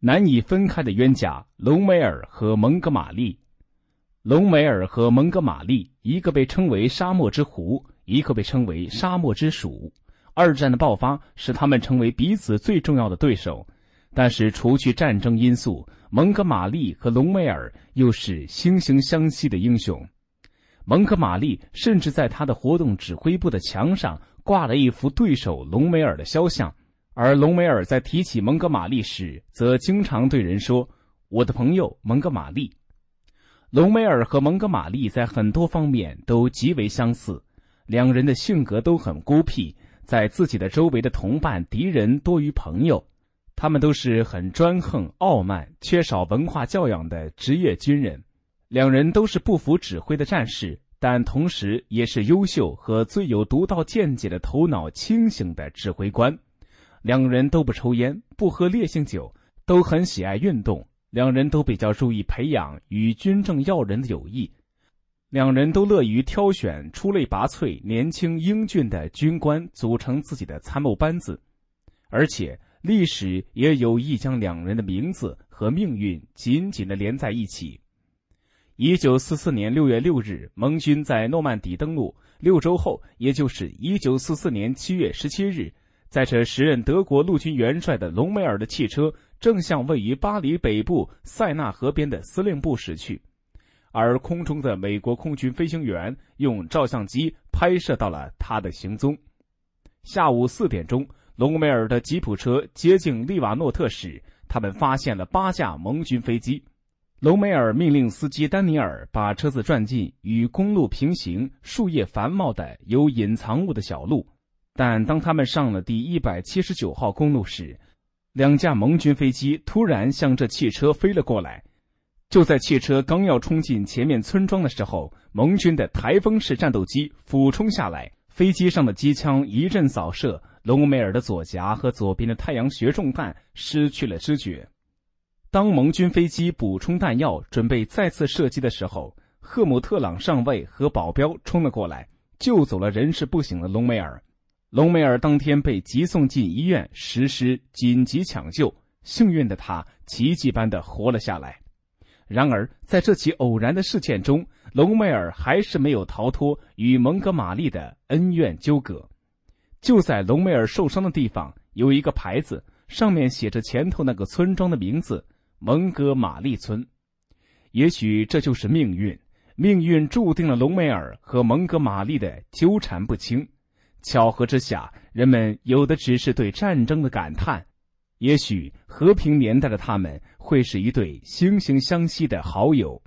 难以分开的冤家隆美尔和蒙哥马利。隆美尔和蒙哥马利，一个被称为沙漠之狐，一个被称为沙漠之鼠。二战的爆发使他们成为彼此最重要的对手，但是除去战争因素，蒙哥马利和隆美尔又是惺惺相惜的英雄。蒙哥马利甚至在他的活动指挥部的墙上挂了一幅对手隆美尔的肖像。而隆美尔在提起蒙哥马利时，则经常对人说：“我的朋友蒙哥马利。”隆美尔和蒙哥马利在很多方面都极为相似，两人的性格都很孤僻，在自己的周围的同伴、敌人多于朋友。他们都是很专横、傲慢、缺少文化教养的职业军人。两人都是不服指挥的战士，但同时也是优秀和最有独到见解的头脑清醒的指挥官。两人都不抽烟，不喝烈性酒，都很喜爱运动。两人都比较注意培养与军政要人的友谊。两人都乐于挑选出类拔萃、年轻英俊的军官组成自己的参谋班子，而且历史也有意将两人的名字和命运紧紧的连在一起。一九四四年六月六日，盟军在诺曼底登陆。六周后，也就是一九四四年七月十七日。在这时任德国陆军元帅的隆美尔的汽车正向位于巴黎北部塞纳河边的司令部驶去，而空中的美国空军飞行员用照相机拍摄到了他的行踪。下午四点钟，隆美尔的吉普车接近利瓦诺特时，他们发现了八架盟军飞机。隆美尔命令司机丹尼尔把车子转进与公路平行、树叶繁茂的有隐藏物的小路。但当他们上了第一百七十九号公路时，两架盟军飞机突然向这汽车飞了过来。就在汽车刚要冲进前面村庄的时候，盟军的台风式战斗机俯冲下来，飞机上的机枪一阵扫射，隆美尔的左颊和左边的太阳穴中弹，失去了知觉。当盟军飞机补充弹药，准备再次射击的时候，赫姆特朗上尉和保镖冲了过来，救走了人事不省的隆美尔。隆美尔当天被急送进医院实施紧急抢救，幸运的他奇迹般的活了下来。然而，在这起偶然的事件中，隆美尔还是没有逃脱与蒙哥马利的恩怨纠葛。就在隆美尔受伤的地方，有一个牌子，上面写着前头那个村庄的名字——蒙哥马利村。也许这就是命运，命运注定了隆美尔和蒙哥马利的纠缠不清。巧合之下，人们有的只是对战争的感叹。也许和平年代的他们会是一对惺惺相惜的好友。